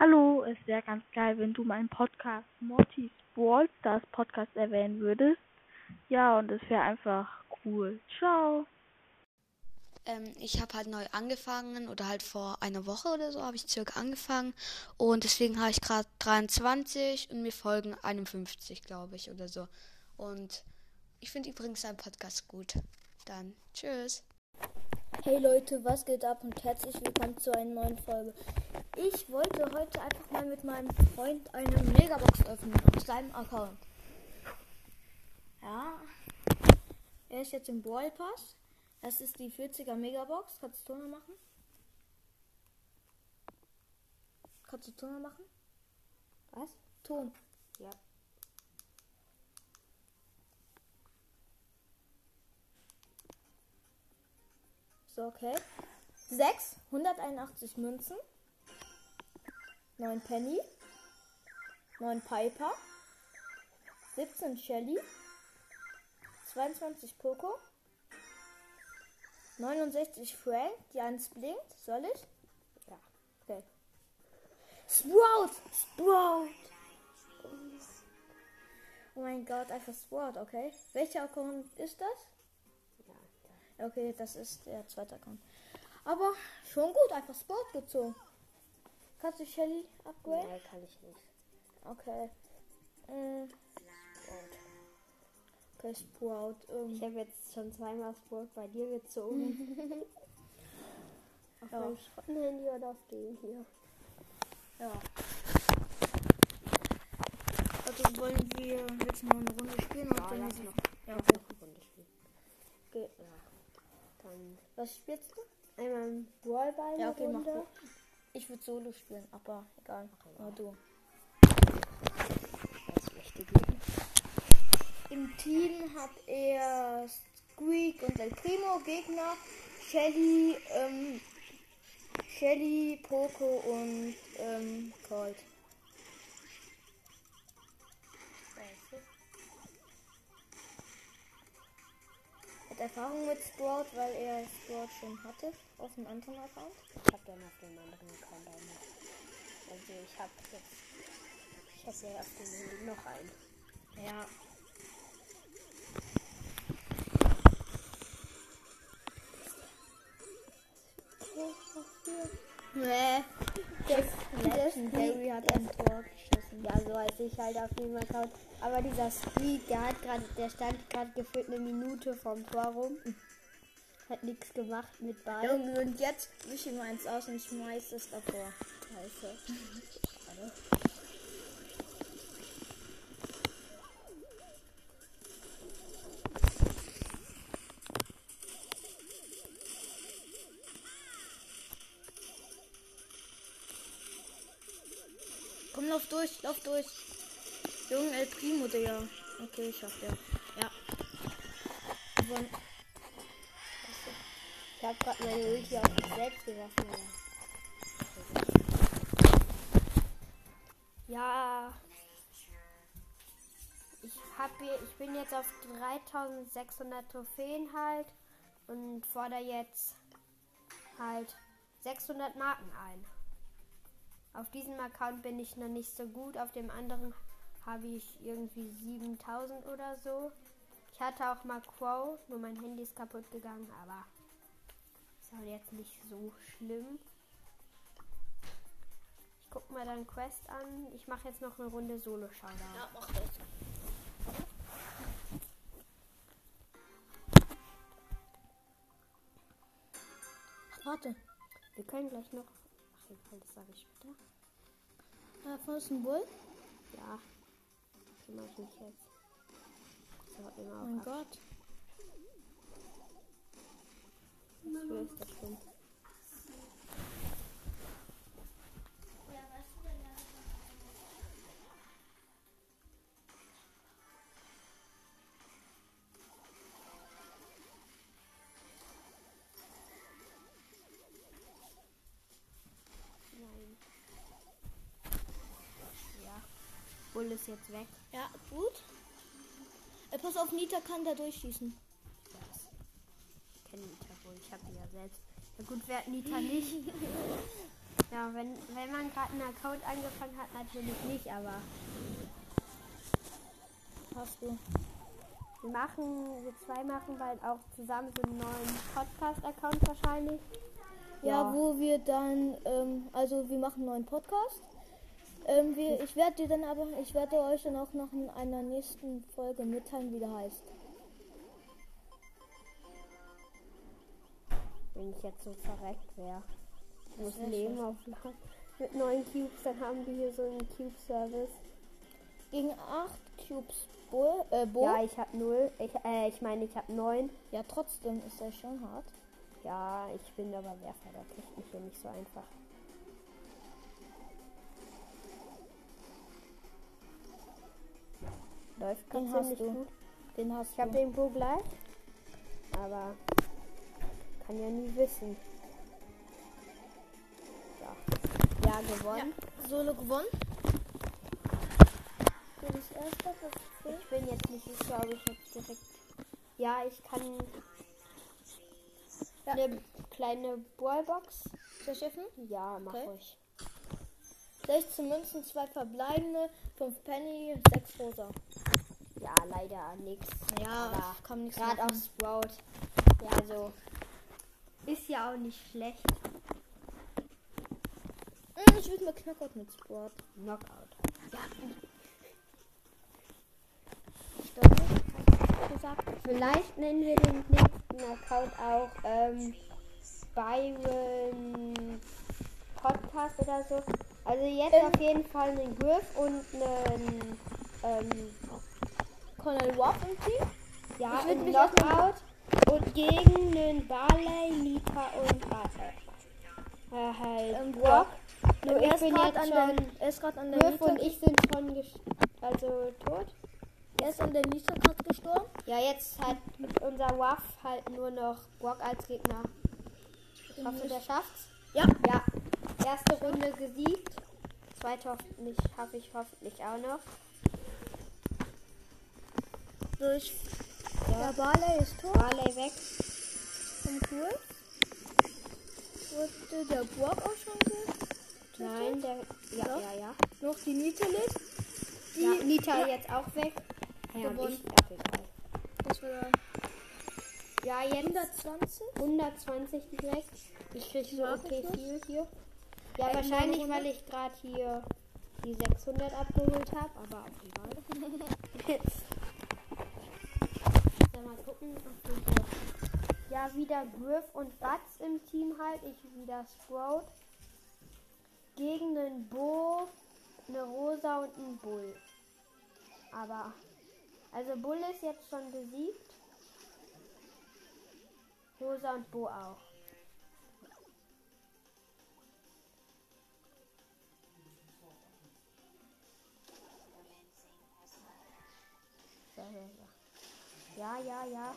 Hallo, es wäre ganz geil, wenn du meinen Podcast Mortis Brawl Stars Podcast erwähnen würdest. Ja, und es wäre einfach cool. Ciao. Ähm, ich habe halt neu angefangen oder halt vor einer Woche oder so habe ich circa angefangen und deswegen habe ich gerade 23 und mir folgen 51, glaube ich, oder so. Und ich finde übrigens deinen Podcast gut. Dann tschüss. Hey Leute, was geht ab und herzlich willkommen zu einer neuen Folge. Ich wollte heute einfach mal mit meinem Freund eine Megabox öffnen auf seinem Account. Ja, er ist jetzt im Brawl Pass. Das ist die 40er Megabox. Kannst du Toner machen? Kannst du Toner machen? Was? Ton. Ja. So, okay. 6, 181 Münzen. 9 Penny. 9 Piper. 17 Shelly. 22 Poco. 69 Frank, die eins blinkt. Soll ich? Ja. Okay. Sprout! Sprout! Oh mein Gott, einfach Sprout, okay. Welcher Account ist das? Ja, Okay, das ist der zweite Account. Aber schon gut, einfach Sport gezogen. Kannst du Shelly upgraden? Nein, kann ich nicht. Okay. Mm, okay, Sprout. Ich Ähm, habe jetzt schon zweimal Sport bei dir gezogen. auf Ja. meinem Schrottenhandy oder auf dem hier. ja. Also wollen wir jetzt noch eine Runde spielen? Ja, dann lass noch. Ja, noch eine Runde spielen. okay. Dann Was spielst du? einmal Brawlball Ja, okay, mach Runde. du. Ich würde Solo spielen, aber egal. Nur du. Im Team hat er Squeak und El Primo Gegner, Shelly, ähm, Shelly, Poco und ähm, Colt. Hat Erfahrung mit Sport, weil er Sport schon hatte auf einem anderen Account. Ich habe dann auf dem anderen Account auch noch. Also ich habe jetzt. Ich habe ja auf dem Handy noch einen. Ja. Nee. Das Legendary hat ein Tor geschossen. Ja, so als ich halt auf dem Account. Aber dieser Squeak, der hat gerade, der stand gerade gefühlt eine Minute vom Tor rum. Hat nichts gemacht mit Ball. Junge, und jetzt wische ich mal eins aus und schmeiß es davor. Scheiße. durch. Junge, El Primo, Digga. Okay, ich schaff der. Ja. Von, Ich habe gerade meine Ulti auf mich selbst geworfen. Ja. Ich hab hier, ich bin jetzt auf 3600 Trophäen halt und fordere jetzt halt 600 Marken ein. Auf diesem Account bin ich noch nicht so gut, auf dem anderen habe ich irgendwie 7000 oder so. Ich hatte auch mal Quo, nur mein Handy ist kaputt gegangen, aber ist auch jetzt nicht so schlimm. Ich guck mal dann Quest an. Ich mache jetzt noch eine Runde Solo-Showdown. ja, mach das. Ach, warte. Wir können gleich noch. Ach egal, das sage ich später. Da vorne ist ein Bull. Ja. Kümmere ich mich jetzt. So, immer Oh mein auf Gott. Das stimmt. Nein. Ist jetzt weg. Ja, gut. Äh, pass auf, Nita kann da durchschießen. Ich kenne Nita wohl. Ich habe die ja selbst. Ja gut, wer hat Nita nicht? Ja, wenn, wenn man gerade einen Account angefangen hat, natürlich nicht, aber Hast du. wir machen, wir zwei machen bald auch zusammen so einen neuen Podcast-Account wahrscheinlich. Ja, wo wir dann, ähm, also wir machen einen neuen Podcast. Ähm, wir, ich werde dir dann aber, ich werde euch dann auch noch in einer nächsten Folge mitteilen, wie der heißt. Wenn ich jetzt so verreckt wäre. Ich muss wär Leben aufmachen. Mit neun Cubes, dann haben wir hier so einen Cube-Service. Gegen 8 Cubes Bull, äh, Bo. Ja, ich habe null. Ich, äh, ich meine, ich habe neun. ja, trotzdem ist er schon hart. Ja, ich bin aber Werfer, da kriegt mich hier nicht so einfach. Läuft Den hast du. gut. Den hast Ich habe den Bo gleich. Aber kann ja nie wissen. Ja, ja gewonnen. Solo gewonnen. Du bist erster, Ich bin jetzt nicht sicher, ob ich jetzt direkt. Ja, ich kann Ja. eine kleine Ballbox. verschiffen. Ja, mach Okay. ruhig. 16 Münzen, 2 verbleibende, 5 Penny, 6 Rosa. Ja, leider nichts. Ja, Aber kann nichts Gerade auf Sprout. Ja, also. Ist ja auch nicht schlecht. Hm, Ich will mal Knockout mit Sport. Knockout. Gesagt. Vielleicht nennen wir den nächsten Account auch ähm, Byron Podcast oder so. Also jetzt Ähm. auf jeden Fall einen Griff und einen ähm, Colonel Waff im Team. ja, Ich einen Knockout und gegen einen Barley, Nita und Warte. Äh, halt Ähm, Brock. Nur er ich ist bin gerade jetzt an schon der, er ist gerade an der Griff und ich sind schon also tot. er ist an der Nita gerade gestorben. Ja, jetzt hat unser Waff halt nur noch Brock als Gegner. Ich hoffe, der schafft's. Ja. Ja. Erste Runde gesiegt. Zweite hoffentlich habe ich hoffentlich auch noch. Durch Ja. der Barley ist tot. Barley weg. Vom Cool. Wurde der Brock auch schon getötet? Nein, der. Ja, Ja. ja, ja. Noch die Nita lebt. Die, ja Nita ja, jetzt auch weg. Ja, und Gewonnen. ich, ja, ja, jetzt 120. 120 direkt. Ich krieg so okay viel hier. Ja, Äh, wahrscheinlich, weil ich gerade hier die 600 abgeholt habe, aber auch egal. Dann mal gucken. Ja, wieder Griff und Batz im Team halt. Ich wieder Sprout. Gegen einen Bo, eine Rosa und einen Bull. Aber, also Bull ist jetzt schon besiegt. Rosa und Bo auch. So, so, so. Ja, ja, ja.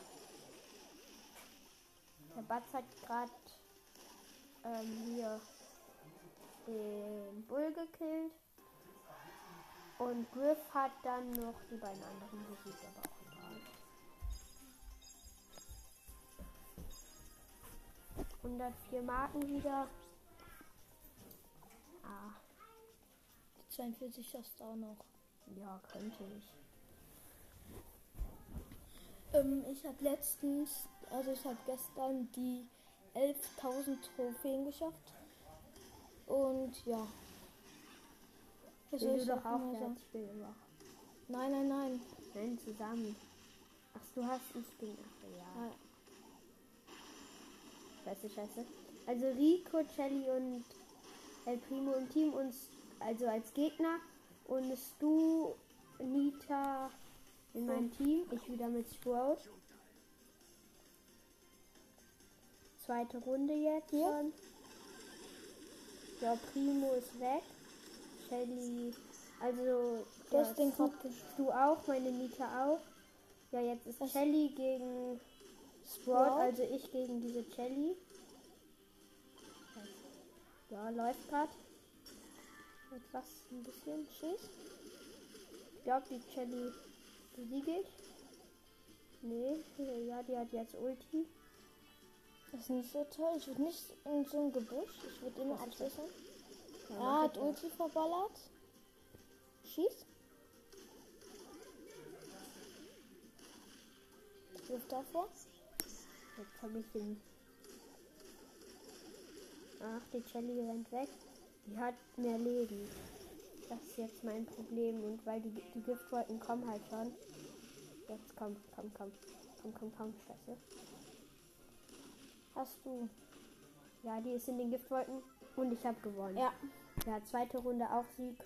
Der Batz hat gerade ähm, hier den Bull gekillt. Und Griff hat dann noch die beiden anderen besiegt, aber auch egal. 104 Marken wieder. Ah, Die 42 hast du auch noch. ja, könnte ich. Ähm, ich habe letztens, also ich habe gestern die 11.000 Trophäen geschafft. Und ja. Will ich du doch auch spielen. Doch. Nein, nein, nein. Nein, zusammen. Ach, du hast ein Spin. Ach, ja. Ja. Scheiße, scheiße. Also Rico, Celly und El Primo im Team uns also als Gegner und Stu, Nita in meinem Team. Ich wieder mit Sprout. Zweite Runde jetzt Ja. schon. Der Primo ist weg. Shelly, also Du grad ge- Stu auch, meine Nita auch. Ja, jetzt ist Was? Shelly gegen Sprout, Sprout? also ich gegen diese Shelly. Ja, läuft grad. Etwas ein bisschen Schiss. Ich glaube, die Shelly besiege ich. Nee, ja, die hat jetzt Ulti. Das ist nicht so toll. Ich würde nicht in so ein Gebüsch. Ich würde immer absichern. Er hat Ulti verballert. Schieß. Wirft davor. Jetzt habe ich den. Ach, die Shelly rennt weg. Die hat mehr Leben. Das ist jetzt mein Problem. Und weil die, die Giftwolken kommen halt schon. Jetzt komm, komm, komm. Komm, komm, komm, Scheiße. Hast du. Ja, die ist in den Giftwolken. Und ich habe gewonnen. Ja. Ja, zweite Runde auch Sieg.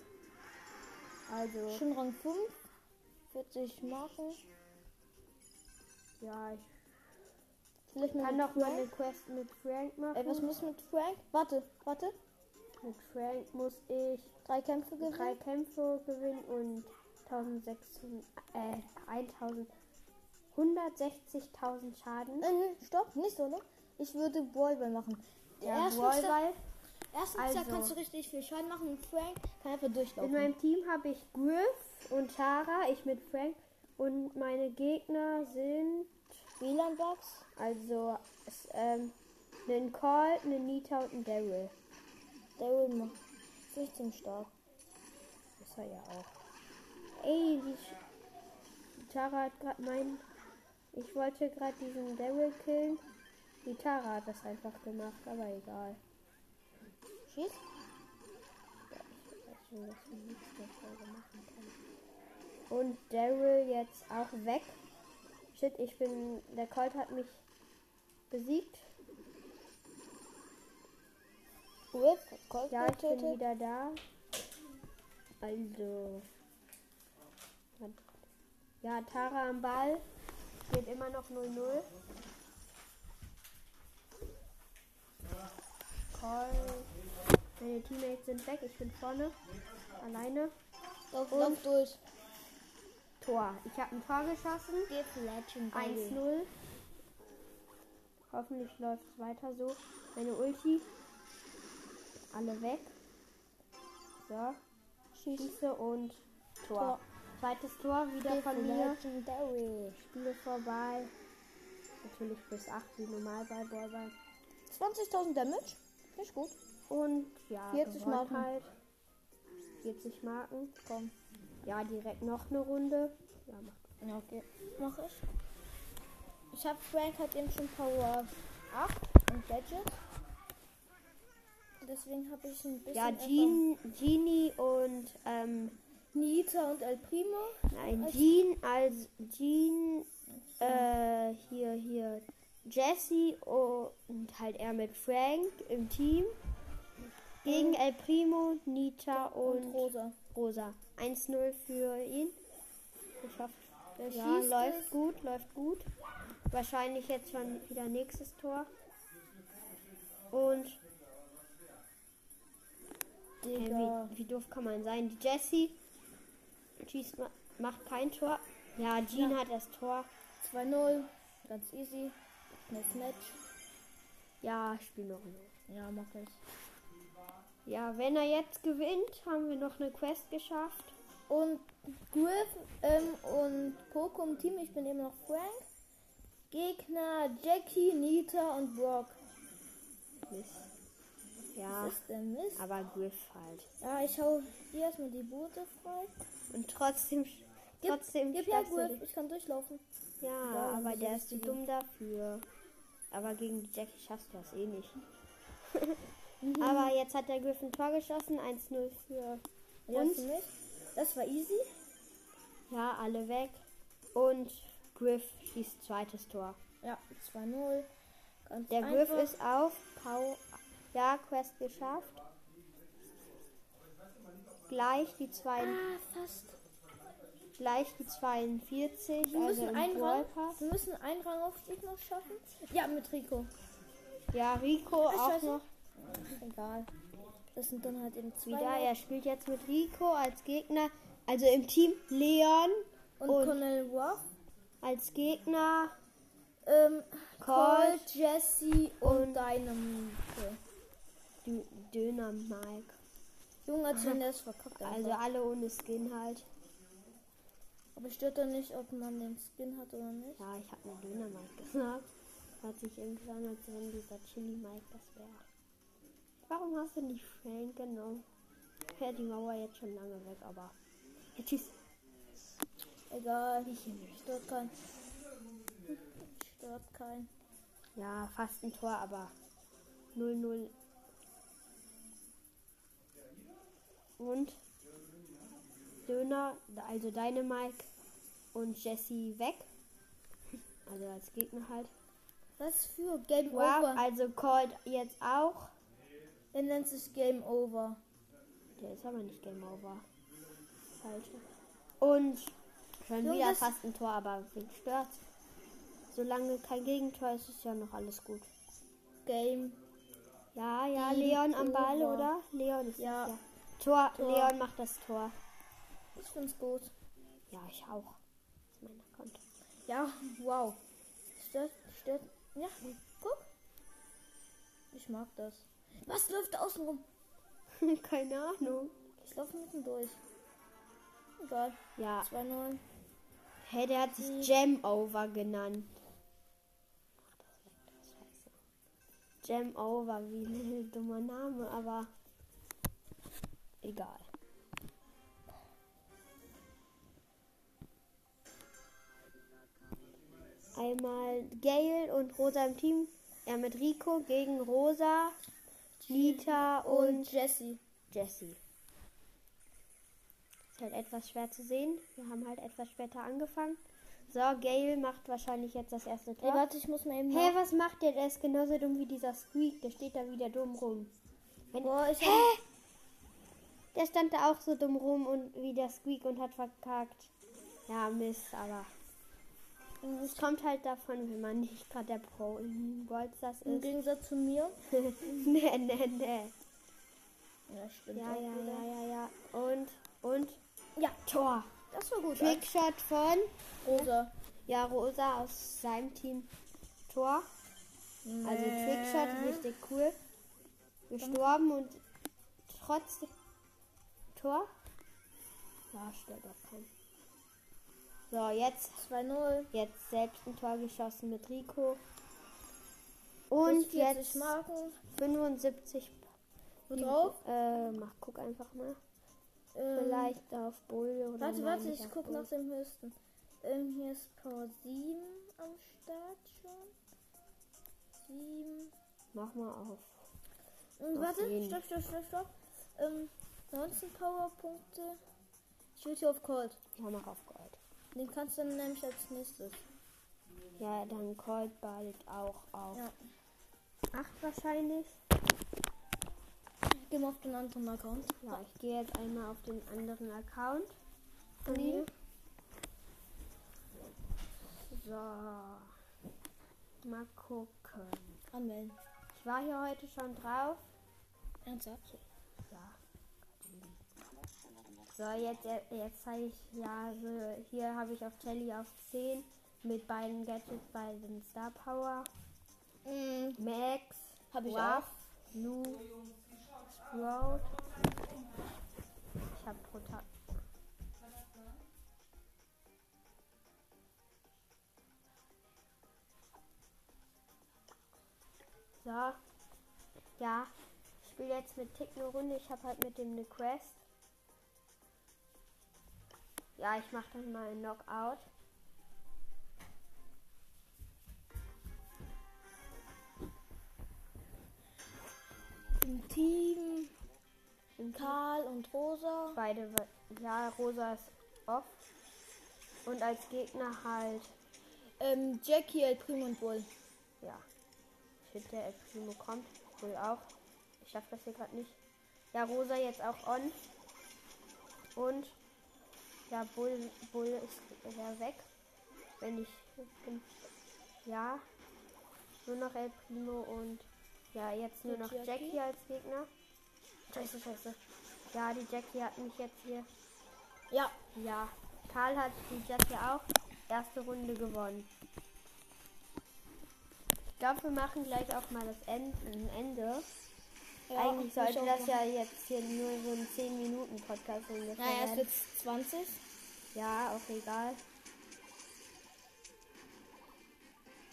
Also, Schon Rang 5. 40 Marken. ja, ich Vielleicht kann noch mal eine Quest mit Frank machen. Ey, was muss mit Frank? Warte, warte. Mit Frank muss ich Drei Kämpfe gewinnen. drei Kämpfe gewinnen und 1600, äh, 1000, 160.000 Schaden. Äh, stopp, nicht so, ne? Ich würde Ballball machen. Ja, Erstens, Ballball. erstens Also- kannst du richtig viel Schaden machen und Frank kann einfach In durchlaufen. meinem Team habe ich Griff und Tara, ich mit Frank und meine Gegner sind WLAN-Box. also ähm, einen Colt, einen Nita und einen Daryl. Der will macht 16 stark. Das war ja auch. Ey, die, die Tara hat gerade mein. Ich wollte gerade diesen Daryl killen. Die Tara hat das einfach gemacht, aber egal. Schieß. Ja, ich weiß schon, dass wir nichts mehr Folge machen können. Und Daryl jetzt auch weg. Shit, ich bin. Der Colt hat mich besiegt. Whip. Colt Ja, ich bin wieder da. Also. Ja, Tara am Ball. Steht immer noch 0-0. Call. Meine Teammates sind weg. Ich bin vorne. Alleine. Lauf, lauf durch. Tor. Ich habe ein Tor geschossen. Give Legend. 1-0. Hoffentlich läuft es weiter so. Meine Ulti. Alle weg. So. Schieße und Tor. Tor. Zweites Tor wieder Give von mir. Legendary. Spiele vorbei. Natürlich bis 8 wie normal bei Ballball. 20.000 Damage. Nicht gut. Und ja, 40 gewonnen Marken. halt. 40 Marken. Komm. Ja, direkt noch eine Runde. Ja, mach. Ja, okay. Mach ich. Ich habe Frank hat eben schon Power 8 und Gadget. Deswegen habe ich ein bisschen. Ja, Jean, Genie und ähm, Nita und El Primo. Nein, Als- Jean als Jean, äh, hier, hier, Jesse und halt er mit Frank im Team. Gegen El Primo, Nita Und und, Rosa. Rosa. 1-0 für ihn. Ich hoffe, Der ja, läuft es. gut, läuft gut. Wahrscheinlich jetzt schon wieder nächstes Tor. Und Digga. wie, wie doof kann man sein? Die Jessie schießt, ma- macht kein Tor. Ja, Jean Ja. hat das Tor. 2-0. Ganz easy. Next Match. Ja, spiel noch. Ja, mach ich. Ja, wenn er jetzt gewinnt, haben wir noch eine Quest geschafft. Und Griff ähm, und Poco im Team. Ich bin eben noch Frank. Gegner Jackie, Nita und Brock. Mist. Ja, ist denn Mist? aber Griff halt. Ja, ich hau dir erstmal die Boote frei. Und trotzdem, Gib, trotzdem gib her, Griff. Ich kann durchlaufen. Ja, Ja, aber der ist zu dumm dafür. Aber gegen die Jackie schaffst du das eh nicht. aber jetzt hat der Griff ein Tor geschossen. 1-0 für Ja, uns. Das war easy. Ja, alle weg. Und Griff schießt zweites Tor. Ja, 2-0. Ganz Der einfach. Griff ist auf Pau. Ja, Quest geschafft. Gleich die zwei, Ah, fast. gleich die 42. Wir also müssen, einen Rang, wir müssen einen Rangaufstieg noch schaffen. Ja, mit Rico. Ja, Rico Ah, auch noch Egal. Das sind dann halt eben zwei. wieder. Er spielt jetzt mit Rico als Gegner. Also im Team Leon und, und- Colonel Ruff. als Gegner. Ähm, Colt Colt, Jesse und Dynamite. Dö- Döner Mike. Junge, als wenn der es verkackt hat. Also alle ohne Skin halt. Aber stört doch nicht, ob man den Skin hat oder nicht. Ja, ich habe nur Döner Mike gesagt. Hört sich irgendwie an, als wenn dieser Chili Mike das wäre. Warum hast du nicht Frank genommen? Ja, die Mauer jetzt schon lange weg, aber. Jetzt ist. Egal. Stört kein. Stört kein. Ja, fast ein Tor, aber 0-0. Und Döner, also Dynamike und Jesse weg. Also als Gegner halt. Was für Game Wow, Over? also Colt jetzt auch. Er nennt sich Game Over. Der ist aber nicht Game Over. Falsch. Und schon Junge, wieder fast ein Tor, aber wen stört? Solange kein Gegentor ist, ist ja noch alles gut. Game. Ja, ja, Leon am Ball, oder? Leon ist Ja. ja. Tor, Tor. Leon macht das Tor. Ich find's gut. Ja, ich auch. Das ist mein Account. Ja, wow. Stört, stört. Ja, guck. Ich mag das. Was läuft da außen rum? Keine Ahnung. Ich laufe mitten durch. Egal. Ja. 2-0. Hey, der hat sich Jam Over genannt. Jam Over, wie ein dummer Name, aber egal. Einmal Gail und Rosa im Team. Er mit Rico gegen Rosa, Nita und Und Jesse. Jessie. Ist halt etwas schwer zu sehen. Wir haben halt etwas später angefangen. So, Gail macht wahrscheinlich jetzt das erste Tor. warte, ich muss mal eben. Hey, was macht der? Der ist genauso dumm wie dieser Squeak. Der steht da wieder dumm rum. Wenn, Boah, ich Hä? Der stand da auch so dumm rum und wie der Squeak und hat verkackt. Ja, Mist, aber es kommt halt davon, wenn man nicht gerade der Pro in Goldstars Im ist. Gegensatz zu mir. nee, nee, nee. Ja, stimmt. Ja, ja, wieder. ja, ja, ja. Und, und, Ja, Tor. das war gut. Trickshot von Rosa. ja, Rosa aus seinem Team Tor. Also Trickshot, richtig cool. Gestorben und trotzdem Tor. Keinen. So, jetzt, 2-0. jetzt selbst ein Tor geschossen mit Rico. Und Plus 40 jetzt Marken. 75. Wo drauf? Äh, mach, guck einfach mal. Ähm, Vielleicht auf Bull oder Warte, warte, ich guck Bull. nach dem höchsten. Ähm, hier ist Power 7 am Start schon. 7. Mach mal auf. Und Auf warte, jeden. stopp, stopp, stopp, stopp. Ähm, 19 Powerpunkte. Ich will hier auf Cold. Ja, mach auf Gold. Den kannst du dann nämlich als nächstes. Ja, dann Colt bald auch auf Ja. 8 wahrscheinlich. Geh mal auf den anderen Account. Ja, ich gehe jetzt einmal auf den anderen Account. Von ihm. So. Mal gucken. Anmelden. Ich war hier heute schon drauf. Ernsthaft? So, jetzt, jetzt zeige ich, ja, so, hier habe ich auf Jelly auf 10 mit beiden Gadgets bei den Star Power. Mhm. Max, Hab ich Ruff, auch. Lou, Sprout. Ich habe Prota So. Ja. Ich spiele jetzt mit Tick eine Runde. Ich habe halt mit dem eine Quest. Ja, ich mache dann mal ein Knockout. Im Team. Karl und Rosa. Beide, ja, Rosa ist off. Und als Gegner halt, Ähm, Jackie, El Primo und Bull. ja. Shit, der El Primo kommt. Wohl auch. Ich schaff das hier gerade nicht. Ja, Rosa jetzt auch on. Und, ja, Bull, Bull ist ja weg. Wenn ich bin. Ja. Nur noch El Primo und, ja, jetzt nur noch Jackie? Jackie als Gegner. Scheiße, scheiße. Ja, die Jackie hat mich jetzt hier Ja. Ja, Karl hat die Jackie auch erste Runde gewonnen. Ich glaube, wir machen gleich auch mal das Ende. Ja Eigentlich sollte das ja jetzt hier nur so ein 10 Minuten Podcast ungefähr Ja, erst werden. jetzt 20. Ja, auch egal.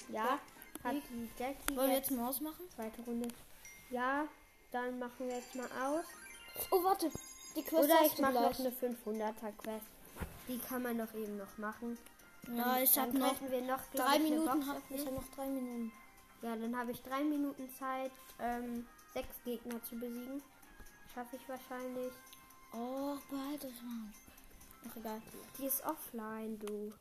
Ja, hat die Jackie Wollen wir jetzt mal ausmachen? zweite Runde. Ja, dann machen wir jetzt mal aus. Oh, warte. Die Quest Oder ich mache noch eine 500er Quest. Die kann man doch eben noch machen. Ja, ich habe noch noch drei Minuten. Hab, ich habe noch drei Minuten. Ja, dann habe ich drei Minuten Zeit, ähm, sechs Gegner zu besiegen. Schaffe ich wahrscheinlich. Oh, behalte es mal. Ach, egal. Die ist offline, du.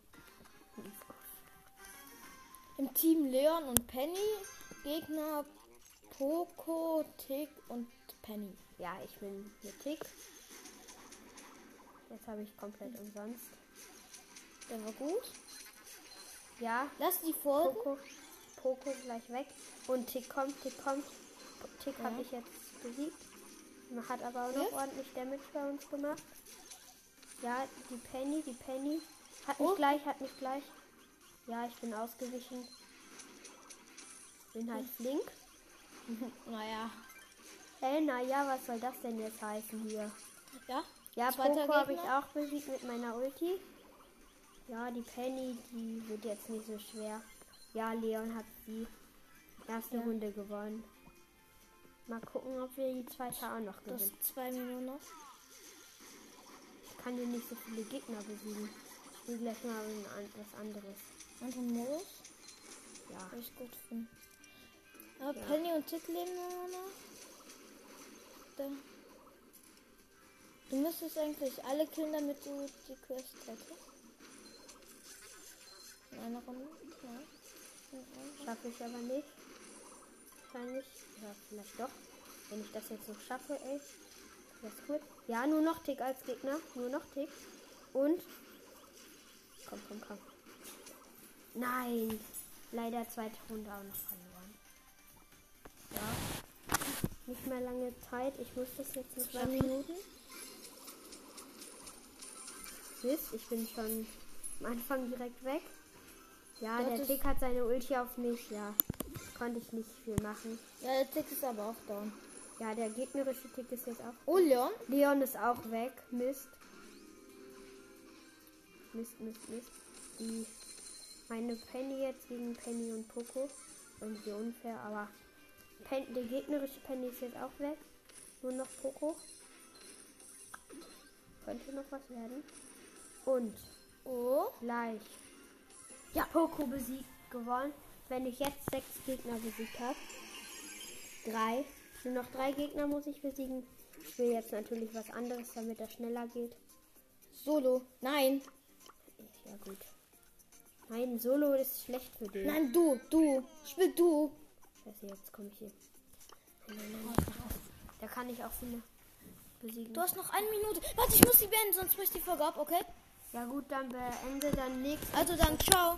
Im Team Leon und Penny. Gegner Poco, Tick und Penny. Ja, ich bin hier Tick. Jetzt habe ich komplett umsonst. Der war gut. Ja, Lass die folgen. Poco, Poco gleich weg. Und Tick kommt, Tick kommt. Tick Ja. habe ich jetzt besiegt. Man hat aber auch noch Jetzt? ordentlich Damage bei uns gemacht. Ja, die Penny, die Penny. Hat Oh. mich gleich, hat mich gleich. Ja, ich bin ausgewichen. Bin halt flink. Naja. Hey, naja, was soll das denn jetzt heißen hier? Ja? Ja, Poco habe ich auch besiegt mit meiner Ulti. Ja, die Penny, die wird jetzt nicht so schwer. Ja, Leon hat die erste Ja. Runde gewonnen. Mal gucken, ob wir die zweite auch noch Das gewinnen. zwei Minuten noch. Ich kann hier nicht so viele Gegner besiegen. Ich spiele gleich mal was anderes. Und ein Modus. Ja. Würde ich gut finden. Ja, Penny und Tick leben immer noch. Da. Du müsstest eigentlich alle killen, damit du die Quest hättest. In einer Runde. Ja. Schaffe ich aber nicht. Wahrscheinlich. Ja, vielleicht doch. Wenn ich das jetzt noch schaffe, ey. Das ist gut. Ja, nur noch Tick als Gegner. Nur noch Tick. Und. Komm, komm, komm. Nein. Leider zweite Runde auch noch verloren. Ja. Nicht mehr lange Zeit. Ich muss das jetzt noch Zwei. Minuten. Mist, ich bin schon am Anfang direkt weg. Ja, Dort der Tick hat seine Ulti auf mich. Ja. Konnte ich nicht viel machen. Ja, der Tick ist aber auch down. Ja, der gegnerische Tick ist jetzt auch. Oh, Leon. Leon ist auch weg. Mist. Mist, Mist, Mist. Die meine Penny jetzt gegen Penny und Poco. Irgendwie unfair, aber Pen der gegnerische Penny ist jetzt auch weg. Nur noch Poco. Könnte noch was werden. Und Oh. gleich. Ja, Poco besiegt gewonnen. Wenn ich jetzt sechs Gegner besiegt habe. Drei. Nur noch drei Gegner muss ich besiegen. Ich will jetzt natürlich was anderes, damit das schneller geht. Solo. Nein. Ja gut. Nein, Solo ist schlecht für den. Nein, du. Du. Spiel du. Scheiße, jetzt komme ich hier. Nein, nein, nein. Da kann ich auch viele besiegen. Du hast noch eine Minute. Warte, ich muss die beenden, sonst bricht die Folge ab, okay? Ja gut, dann beende dann nächstes. Also dann, ciao.